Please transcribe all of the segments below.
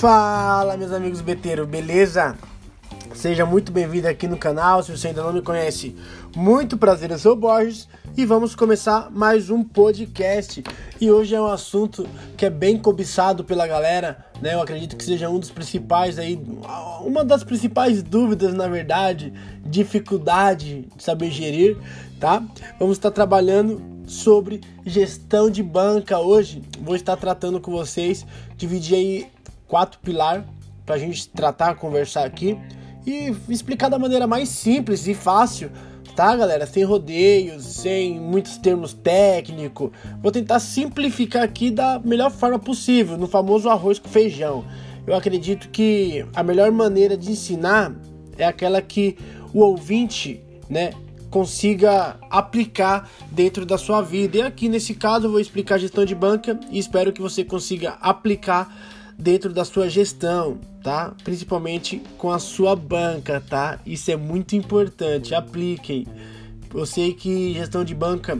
Fala, meus amigos beteiros, beleza? Seja muito bem-vindo aqui no canal. Se você ainda não me conhece, muito prazer, eu sou o Borges e vamos começar mais um podcast. E hoje é um assunto que é bem cobiçado pela galera, né? Eu acredito que seja um dos principais aí, uma das principais dúvidas, na verdade, dificuldade de saber gerir, tá? Vamos estar trabalhando sobre gestão de banca hoje. Vou estar tratando com vocês, dividir aí quatro pilares para a gente tratar, conversar aqui e explicar da maneira mais simples e fácil, tá, galera? Sem rodeios, sem muitos termos técnicos. Vou tentar simplificar aqui da melhor forma possível, no famoso arroz com feijão. Eu acredito que a melhor maneira de ensinar é aquela que o ouvinte, né, consiga aplicar dentro da sua vida. E aqui nesse caso eu vou explicar gestão de banca e espero que você consiga aplicar dentro da sua gestão, tá? Principalmente com a sua banca, tá? Isso é muito importante. Apliquem. Eu sei que gestão de banca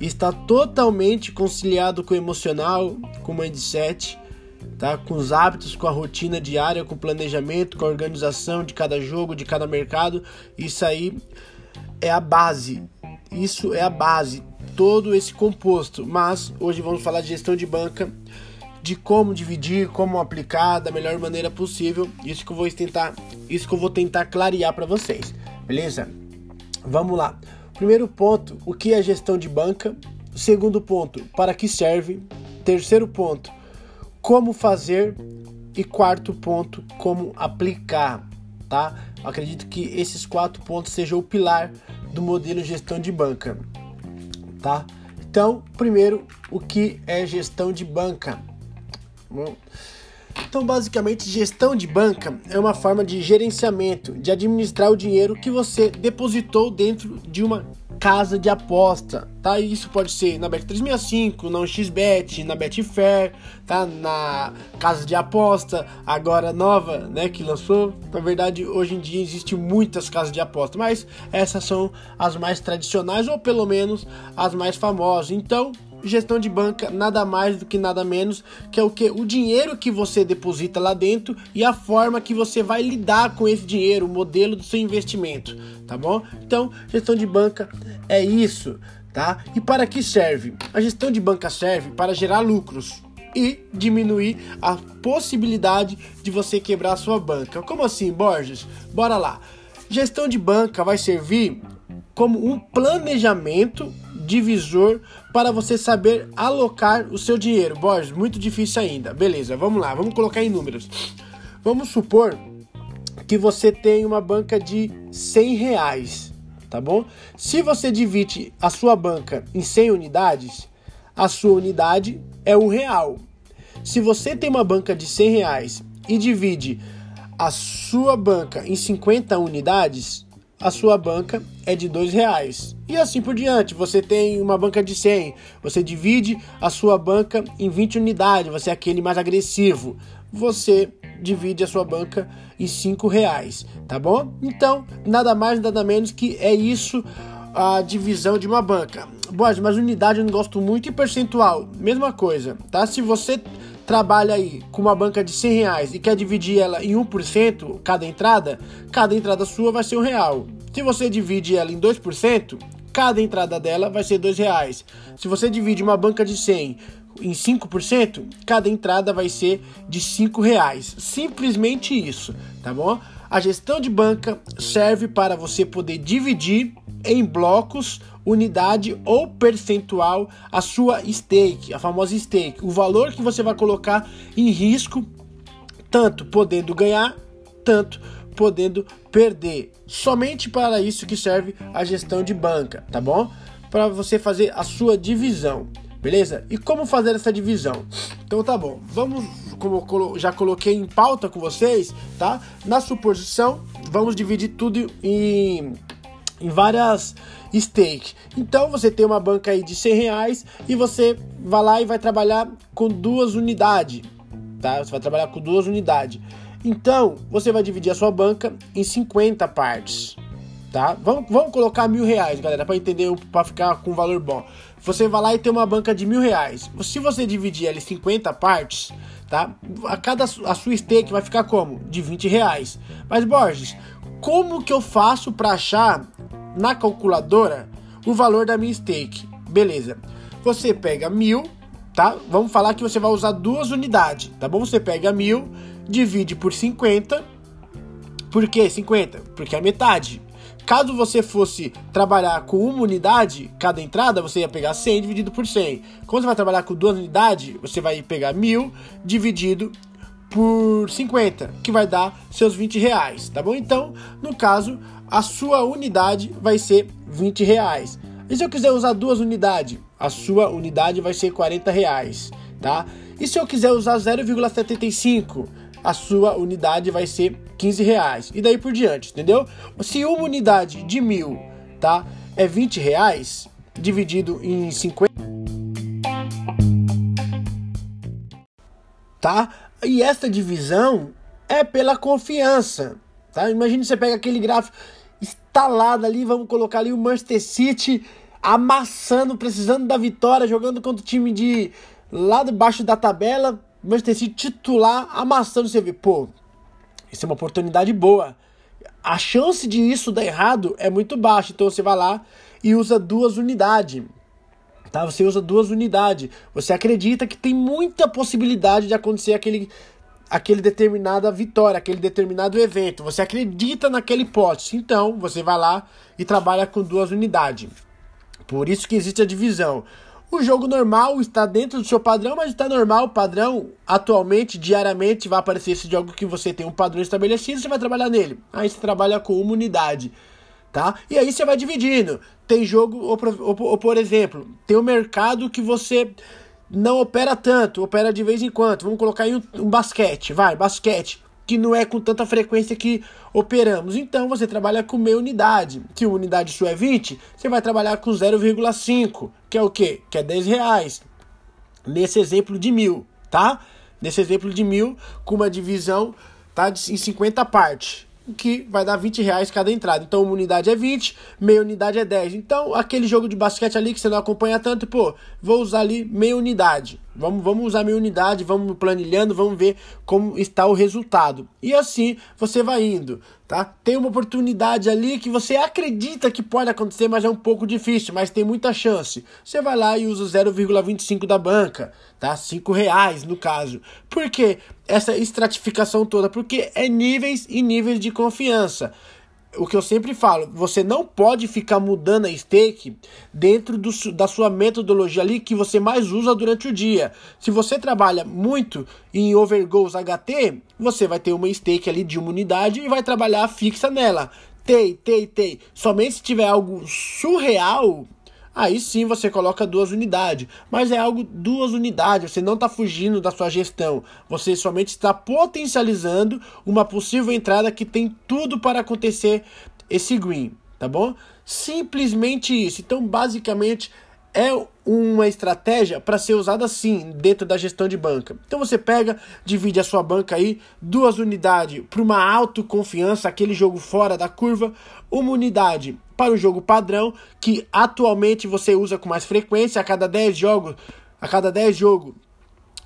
está totalmente conciliado com o emocional, com o mindset, tá? Com os hábitos, com a rotina diária, com o planejamento, com a organização de cada jogo, de cada mercado. Isso aí é a base. Isso é a base, todo esse composto. Mas hoje vamos falar de gestão de banca de como dividir, como aplicar da melhor maneira possível. Isso que eu vou tentar, isso que eu vou tentar clarear para vocês, beleza? Vamos lá. Primeiro ponto, o que é gestão de banca? Segundo ponto, para que serve? Terceiro ponto, como fazer? E quarto ponto, como aplicar, tá? Acredito que esses quatro pontos sejam o pilar do modelo de gestão de banca, tá? Então, primeiro, o que é gestão de banca? Então, basicamente, gestão de banca é uma forma de gerenciamento, de administrar o dinheiro que você depositou dentro de uma casa de aposta, tá? Isso pode ser na Bet365, na XBet, na Betfair, tá? Na casa de aposta, agora nova, né, que lançou. Na verdade, hoje em dia existe muitas casas de aposta, mas essas são as mais tradicionais ou pelo menos as mais famosas. Então, gestão de banca nada mais do que nada menos que é o que o dinheiro que você deposita lá dentro e a forma que você vai lidar com esse dinheiro, o modelo do seu investimento, tá bom? Então, gestão de banca é isso, tá? E para que serve? A gestão de banca serve para gerar lucros e diminuir a possibilidade de você quebrar sua banca. Como assim, Borges? Bora lá. Gestão de banca vai servir como um planejamento divisor para você saber alocar o seu dinheiro. Borges, muito difícil ainda. Beleza, vamos lá, vamos colocar em números. Vamos supor que você tem uma banca de 100 reais, tá bom? Se você divide a sua banca em 100 unidades, a sua unidade é um real. Se você tem uma banca de 100 reais e divide a sua banca em 50 unidades, a sua banca é de dois reais. E assim por diante, você tem uma banca de 100, você divide a sua banca em 20 unidades, você é aquele mais agressivo. Você divide a sua banca em 5 reais, tá bom? Então, nada mais, nada menos que é isso a divisão de uma banca. Boas, mas unidade eu não gosto muito e percentual, mesma coisa, tá? Se você trabalha aí com uma banca de 100 reais e quer dividir ela em 1% cada entrada, cada entrada sua vai ser um real. Se você divide ela em 2%, cada entrada dela vai ser dois reais. Se você divide uma banca de 100 em 5%, cada entrada vai ser de 5 reais. Simplesmente isso, tá bom? A gestão de banca serve para você poder dividir em blocos, unidade ou percentual a sua stake, a famosa stake, o valor que você vai colocar em risco, tanto podendo ganhar, tanto podendo perder. Somente para isso que serve a gestão de banca, tá bom? Para você fazer a sua divisão, beleza? E como fazer essa divisão? Então tá bom, vamos, como já coloquei em pauta com vocês, tá? Na suposição, vamos dividir tudo em em várias stakes. Então você tem uma banca aí de 100 reais e você vai lá e vai trabalhar com duas unidades, tá? Você vai trabalhar com duas unidades. Então você vai dividir a sua banca em 50 partes, tá? Vamos, vamos colocar mil reais, galera, para entender, para ficar com um valor bom. você vai lá e tem uma banca de mil reais. Se você dividir ela em 50 partes, tá? A cada a sua stake vai ficar como? De 20 reais. Mas Borges, como que eu faço para achar na calculadora o valor da minha stake? Beleza. Você pega mil, tá? Vamos falar que você vai usar duas unidades, tá bom? Você pega mil, divide por 50. Por que 50? Porque é metade. Caso você fosse trabalhar com uma unidade, cada entrada, você ia pegar 100 dividido por 100. Quando você vai trabalhar com duas unidades, você vai pegar 1000 dividido por 50, que vai dar seus 20 reais, tá bom? Então, no caso, a sua unidade vai ser 20 reais. E se eu quiser usar duas unidades, a sua unidade vai ser 40 reais, tá? E se eu quiser usar 0,75, a sua unidade vai ser 15 reais. E daí por diante, entendeu? Se uma unidade de mil, tá? É 20 reais, dividido em 50. Tá? E esta divisão é pela confiança, tá? Imagine você pega aquele gráfico instalado ali, vamos colocar ali o Manchester City amassando, precisando da vitória, jogando contra o time de lá debaixo da tabela, Manchester City titular amassando, você vê, pô, isso é uma oportunidade boa. A chance de isso dar errado é muito baixa, então você vai lá e usa duas unidades. Tá? Você usa duas unidades. Você acredita que tem muita possibilidade de acontecer aquele aquele determinada vitória, aquele determinado evento. Você acredita naquele hipótese. Então, você vai lá e trabalha com duas unidades. Por isso que existe a divisão. O jogo normal está dentro do seu padrão, mas está normal. O padrão, atualmente, diariamente, vai aparecer esse jogo que você tem um padrão estabelecido, você vai trabalhar nele. Aí você trabalha com uma unidade, tá? E aí você vai dividindo. Tem jogo, ou, ou, ou por exemplo, tem um mercado que você não opera tanto, opera de vez em quando. Vamos colocar aí um, um basquete, vai, basquete que não é com tanta frequência que operamos. Então você trabalha com meia unidade. Se uma unidade sua é 20, você vai trabalhar com 0,5, que é o quê? Que é 10 reais. Nesse exemplo de mil, tá? Nesse exemplo de mil, com uma divisão tá, em 50 partes que vai dar 20 reais cada entrada. Então, uma unidade é 20, meia unidade é 10. Então, aquele jogo de basquete ali que você não acompanha tanto, pô, vou usar ali meia unidade. Vamos, vamos usar meia unidade, vamos planilhando, vamos ver como está o resultado. E assim você vai indo, tá? Tem uma oportunidade ali que você acredita que pode acontecer, mas é um pouco difícil, mas tem muita chance. Você vai lá e usa 0,25 da banca, tá? 5 reais no caso. Por que essa estratificação toda? Porque é níveis e níveis de confiança o que eu sempre falo, você não pode ficar mudando a stake dentro do, da sua metodologia ali que você mais usa durante o dia. Se você trabalha muito em overgoes HT, você vai ter uma stake ali de uma unidade e vai trabalhar fixa nela. Tei, tei, tei. Somente se tiver algo surreal, aí sim você coloca duas unidades. Mas é algo duas unidades, você não está fugindo da sua gestão. Você somente está potencializando uma possível entrada que tem tudo para acontecer esse green, tá bom? Simplesmente isso. Então, basicamente, é uma estratégia para ser usada sim dentro da gestão de banca. Então você pega, divide a sua banca aí, duas unidades para uma autoconfiança, aquele jogo fora da curva, uma unidade para o jogo padrão, que atualmente você usa com mais frequência, a cada 10 jogos, a cada 10 jogos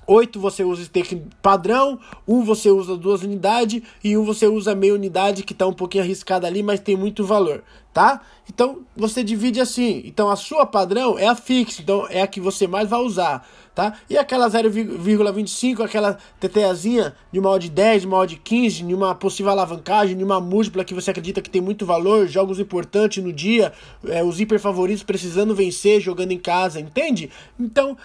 8 você usa stake padrão, um você usa duas unidades e um você usa meia unidade que está um pouquinho arriscada ali, mas tem muito valor, tá? Então você divide assim. Então a sua padrão é a fixa, então é a que você mais vai usar, tá? E aquela 0,25, aquela TTAzinha de uma odd 10, de uma odd 15, de uma possível alavancagem, de uma múltipla que você acredita que tem muito valor, jogos importantes no dia, é, os hiper favoritos precisando vencer, jogando em casa, entende? Então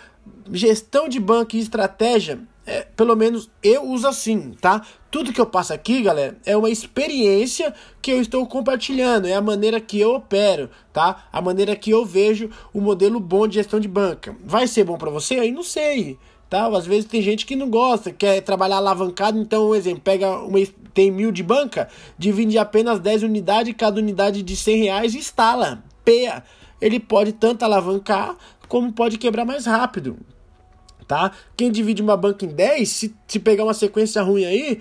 gestão de banco e estratégia, é, pelo menos eu uso assim, tá? Tudo que eu passo aqui, galera, é uma experiência que eu estou compartilhando, é a maneira que eu opero, tá? A maneira que eu vejo o modelo bom de gestão de banca. Vai ser bom para você? Aí não sei, tá? Às vezes tem gente que não gosta, quer trabalhar alavancado, então, um exemplo, pega uma, tem mil de banca, divide apenas 10 unidades, cada unidade de 100 reais e instala, peia. Ele pode tanto alavancar como pode quebrar mais rápido. Tá? Quem divide uma banca em 10, se, se pegar uma sequência ruim aí,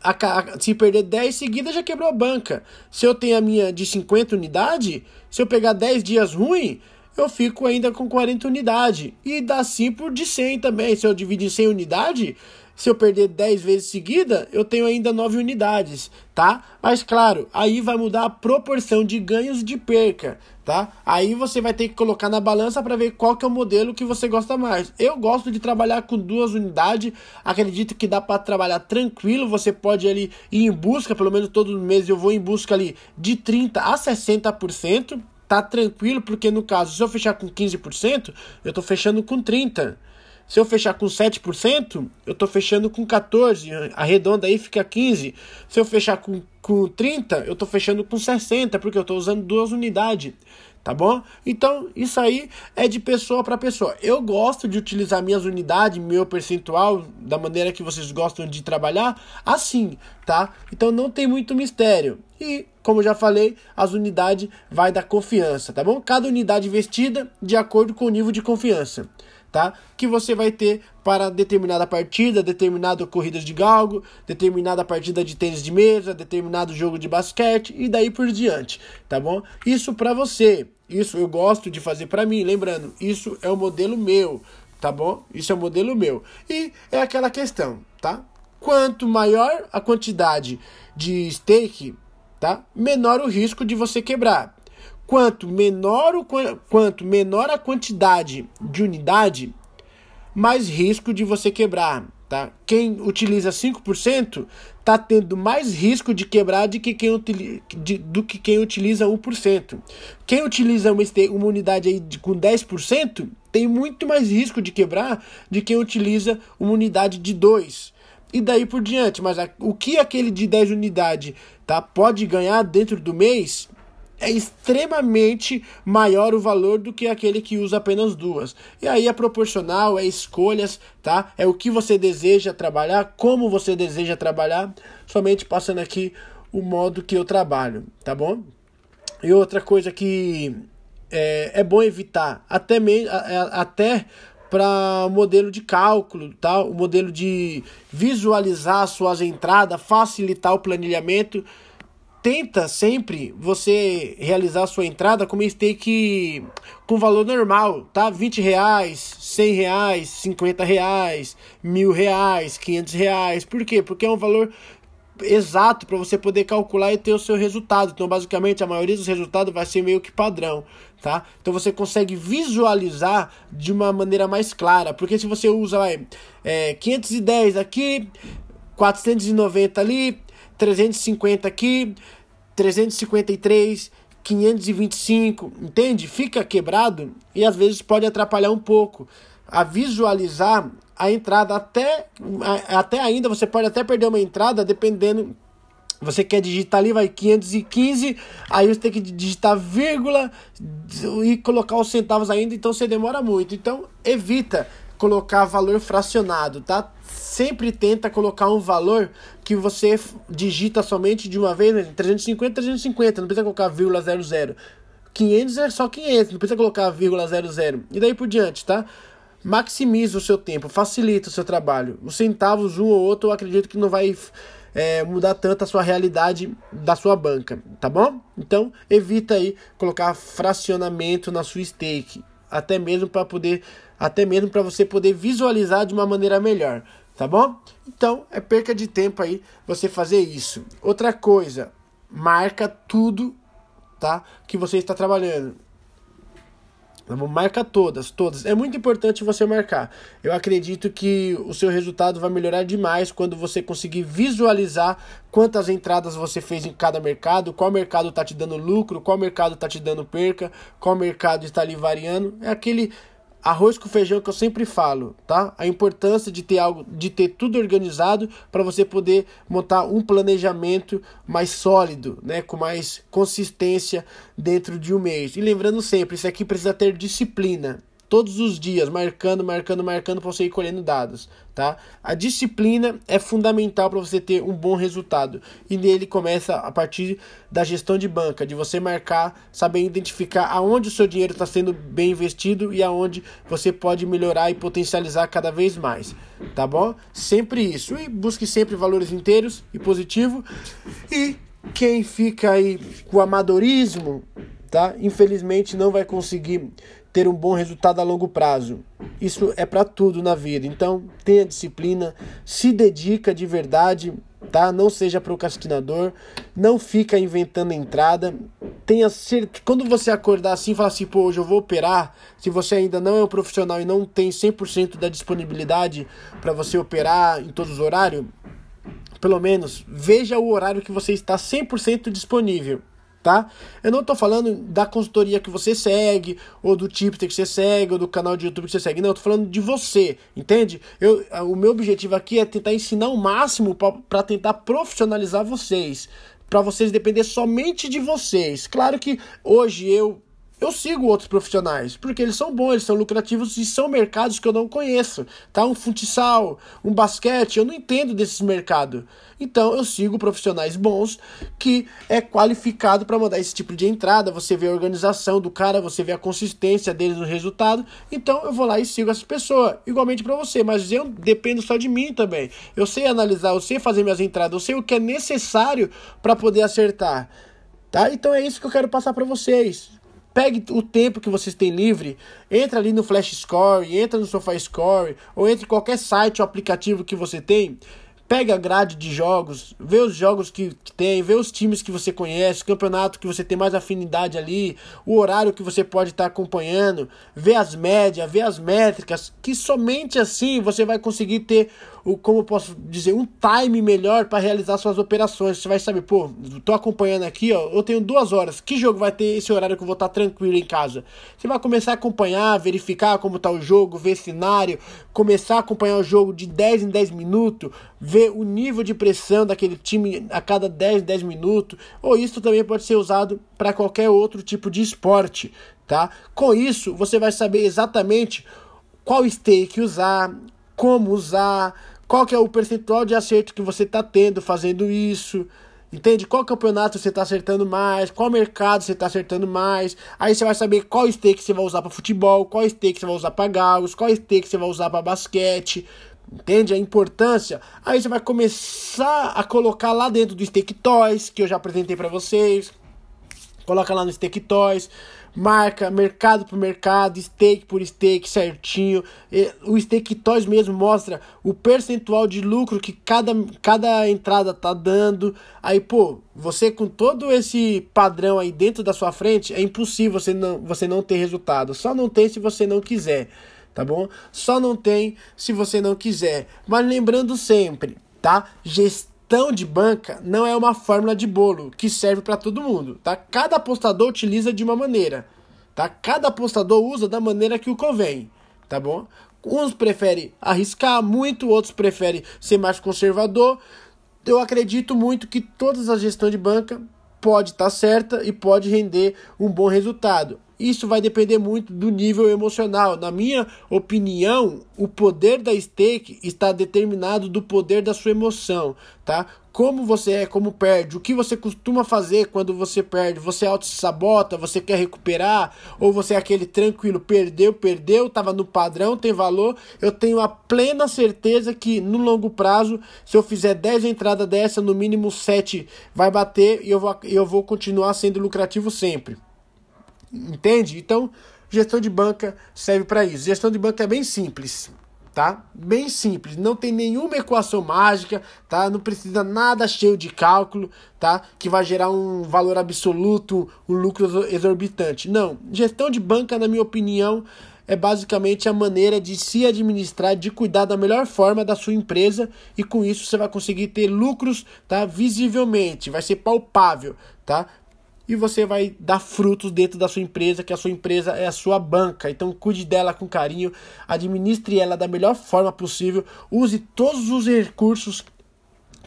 a, a, se perder 10 seguidas já quebrou a banca. Se eu tenho a minha de 50 unidades, se eu pegar 10 dias ruim, eu fico ainda com 40 unidades. E dá 5 por de 100 também. Se eu dividir 100 unidades, se eu perder 10 vezes seguida, eu tenho ainda 9 unidades, tá? Mas claro, aí vai mudar a proporção de ganhos de perca, tá? Aí você vai ter que colocar na balança para ver qual que é o modelo que você gosta mais. Eu gosto de trabalhar com duas unidades, acredito que dá para trabalhar tranquilo, você pode ali ir em busca, pelo menos todos os meses eu vou em busca ali de 30 a 60%, tá tranquilo, porque no caso, se eu fechar com 15%, eu tô fechando com 30%. Se eu fechar com 7%, eu estou fechando com 14%, arredonda aí fica 15%. Se eu fechar com, com 30%, eu estou fechando com 60%, porque eu estou usando duas unidades, tá bom? Então, isso aí é de pessoa para pessoa. Eu gosto de utilizar minhas unidades, meu percentual, da maneira que vocês gostam de trabalhar, assim, tá? Então, não tem muito mistério. E, como já falei, as unidades vai dar confiança, tá bom? Cada unidade investida de acordo com o nível de confiança tá? Que você vai ter para determinada partida, determinada corrida de galgo, determinada partida de tênis de mesa, determinado jogo de basquete e daí por diante, tá bom? Isso para você. Isso eu gosto de fazer para mim, lembrando, isso é o modelo meu, tá bom? Isso é o modelo meu. E é aquela questão, tá? Quanto maior a quantidade de stake, tá? Menor o risco de você quebrar. Quanto menor, o, quanto menor a quantidade de unidade, mais risco de você quebrar. Tá? Quem utiliza 5% está tendo mais risco de quebrar de que quem utiliza, de, do que quem utiliza 1%. Quem utiliza uma, uma unidade aí de, com 10% tem muito mais risco de quebrar de quem utiliza uma unidade de 2%. E daí por diante. Mas a, o que aquele de 10 unidades tá, pode ganhar dentro do mês é extremamente maior o valor do que aquele que usa apenas duas. E aí é proporcional, é escolhas, tá? É o que você deseja trabalhar, como você deseja trabalhar, somente passando aqui o modo que eu trabalho, tá bom? E outra coisa que é, é bom evitar, até, me, até para modelo de cálculo, tá? o modelo de visualizar suas entradas, facilitar o planilhamento tenta sempre você realizar a sua entrada com uma stake com valor normal, tá? 20 reais, 100 reais, 50 reais, mil reais, 500 reais. Por quê? Porque é um valor exato para você poder calcular e ter o seu resultado. Então, basicamente, a maioria dos resultados vai ser meio que padrão, tá? Então, você consegue visualizar de uma maneira mais clara. Porque se você usa vai, é, 510 aqui, 490 ali, 350 aqui, 353, 525, entende? Fica quebrado e às vezes pode atrapalhar um pouco a visualizar a entrada até até ainda você pode até perder uma entrada dependendo você quer digitar ali, vai 515, aí você tem que digitar vírgula e colocar os centavos ainda, então você demora muito. Então evita colocar valor fracionado, tá? Sempre tenta colocar um valor que você digita somente de uma vez, né? 350, 350, não precisa colocar vírgula 00. 500 é só 500, não precisa colocar vírgula 00. E daí por diante, tá? Maximiza o seu tempo, facilita o seu trabalho. Os centavos, um ou outro, eu acredito que não vai é, mudar tanto a sua realidade da sua banca, tá bom? Então, evita aí colocar fracionamento na sua stake, até mesmo para poder até mesmo para você poder visualizar de uma maneira melhor, tá bom? Então, é perca de tempo aí você fazer isso. Outra coisa, marca tudo, tá? Que você está trabalhando. Marca todas, todas. É muito importante você marcar. Eu acredito que o seu resultado vai melhorar demais quando você conseguir visualizar quantas entradas você fez em cada mercado, qual mercado está te dando lucro, qual mercado está te dando perca, qual mercado está ali variando. É aquele arroz com feijão que eu sempre falo, tá? A importância de ter algo, de ter tudo organizado para você poder montar um planejamento mais sólido, né, com mais consistência dentro de um mês. E lembrando sempre, isso aqui precisa ter disciplina, todos os dias, marcando, marcando, marcando para você ir colhendo dados, tá? A disciplina é fundamental para você ter um bom resultado. E nele começa a partir da gestão de banca, de você marcar, saber identificar aonde o seu dinheiro está sendo bem investido e aonde você pode melhorar e potencializar cada vez mais, tá bom? Sempre isso. E busque sempre valores inteiros e positivo. E quem fica aí com amadorismo, tá? Infelizmente não vai conseguir ter um bom resultado a longo prazo. Isso é para tudo na vida. Então, tenha disciplina, se dedica de verdade, tá? Não seja procrastinador, não fica inventando entrada. Tenha certeza, quando você acordar assim, falar assim, pô, hoje eu vou operar, se você ainda não é um profissional e não tem 100% da disponibilidade para você operar em todos os horários, pelo menos veja o horário que você está 100% disponível tá? Eu não tô falando da consultoria que você segue, ou do tipster que você segue, ou do canal de YouTube que você segue. Não, eu tô falando de você, entende? Eu, o meu objetivo aqui é tentar ensinar o máximo para tentar profissionalizar vocês, para vocês depender somente de vocês. Claro que hoje eu eu sigo outros profissionais, porque eles são bons, eles são lucrativos e são mercados que eu não conheço, tá? Um futsal, um basquete, eu não entendo desses mercados. Então eu sigo profissionais bons que é qualificado para mandar esse tipo de entrada. Você vê a organização do cara, você vê a consistência deles no resultado. Então eu vou lá e sigo essa pessoa. Igualmente para você, mas eu dependo só de mim também. Eu sei analisar, eu sei fazer minhas entradas, eu sei o que é necessário para poder acertar. Tá? Então é isso que eu quero passar para vocês. Pegue o tempo que vocês têm livre, entra ali no Flash Score, entra no SofaScore, ou entre qualquer site ou aplicativo que você tem Pega a grade de jogos, vê os jogos que, que tem, vê os times que você conhece, campeonato que você tem mais afinidade ali, o horário que você pode estar tá acompanhando, vê as médias, vê as métricas, que somente assim você vai conseguir ter o como posso dizer, um time melhor para realizar suas operações. Você vai saber, pô, tô acompanhando aqui, ó, eu tenho duas horas. Que jogo vai ter esse horário que eu vou estar tá tranquilo em casa? Você vai começar a acompanhar, verificar como tá o jogo, ver cenário, começar a acompanhar o jogo de 10 em 10 minutos, ver o nível de pressão daquele time a cada 10, 10 minutos. Ou isso também pode ser usado para qualquer outro tipo de esporte, tá? Com isso, você vai saber exatamente qual stake usar, como usar, qual que é o percentual de acerto que você está tendo fazendo isso. Entende? Qual campeonato você está acertando mais, qual mercado você está acertando mais. Aí você vai saber qual stake você vai usar para futebol, qual stake você vai usar para galos, qual stake você vai usar para basquete. Entende a importância? Aí você vai começar a colocar lá dentro do Stake Toys, que eu já apresentei para vocês. Coloca lá no Stake Toys marca, mercado por mercado, stake por stake certinho. O Stake Toys mesmo mostra o percentual de lucro que cada, cada entrada tá dando. Aí, pô, você com todo esse padrão aí dentro da sua frente, é impossível você não, você não ter resultado. Só não tem se você não quiser, tá bom? Só não tem se você não quiser. Mas lembrando sempre, tá? Gestão de banca não é uma fórmula de bolo que serve para todo mundo, tá? Cada apostador utiliza de uma maneira, tá? Cada apostador usa da maneira que o convém, tá bom? Uns preferem arriscar muito, outros preferem ser mais conservador. Eu acredito muito que todas as gestões de banca pode estar tá certa e pode render um bom resultado. Isso vai depender muito do nível emocional. Na minha opinião, o poder da stake está determinado do poder da sua emoção, tá? Como você é, como perde, o que você costuma fazer quando você perde? Você auto-sabota, você quer recuperar? Ou você é aquele tranquilo, perdeu, perdeu, estava no padrão, tem valor? Eu tenho a plena certeza que no longo prazo, se eu fizer 10 entradas dessa, no mínimo 7 vai bater e eu vou, eu vou continuar sendo lucrativo sempre. Entende? Então, gestão de banca serve para isso. Gestão de banca é bem simples, tá? Bem simples, não tem nenhuma equação mágica, tá? Não precisa nada cheio de cálculo, tá? Que vai gerar um valor absoluto, um lucro exorbitante. Não, gestão de banca, na minha opinião, é basicamente a maneira de se administrar, de cuidar da melhor forma da sua empresa e com isso você vai conseguir ter lucros, tá? Visivelmente, vai ser palpável, tá? E você vai dar frutos dentro da sua empresa, que a sua empresa é a sua banca. Então cuide dela com carinho, administre ela da melhor forma possível, use todos os recursos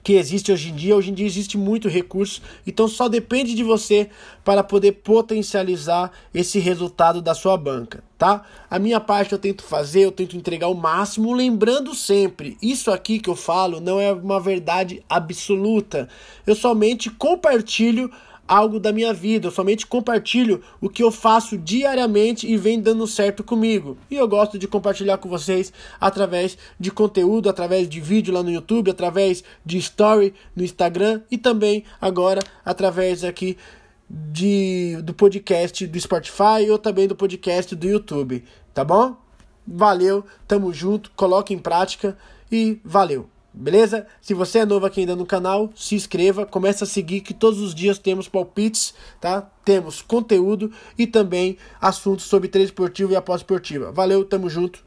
que existe hoje em dia. Hoje em dia existe muito recurso, então só depende de você para poder potencializar esse resultado da sua banca, tá? A minha parte eu tento fazer, eu tento entregar o máximo, lembrando sempre, isso aqui que eu falo não é uma verdade absoluta. Eu somente compartilho algo da minha vida, eu somente compartilho o que eu faço diariamente e vem dando certo comigo. E eu gosto de compartilhar com vocês através de conteúdo, através de vídeo lá no YouTube, através de story no Instagram e também agora através aqui de, do podcast do Spotify ou também do podcast do YouTube, tá bom? Valeu, tamo junto, coloque em prática e valeu. Beleza? Se você é novo aqui ainda no canal, se inscreva, comece a seguir que todos os dias temos palpites, tá? Temos conteúdo e também assuntos sobre treino esportivo e após esportiva. Valeu, tamo junto.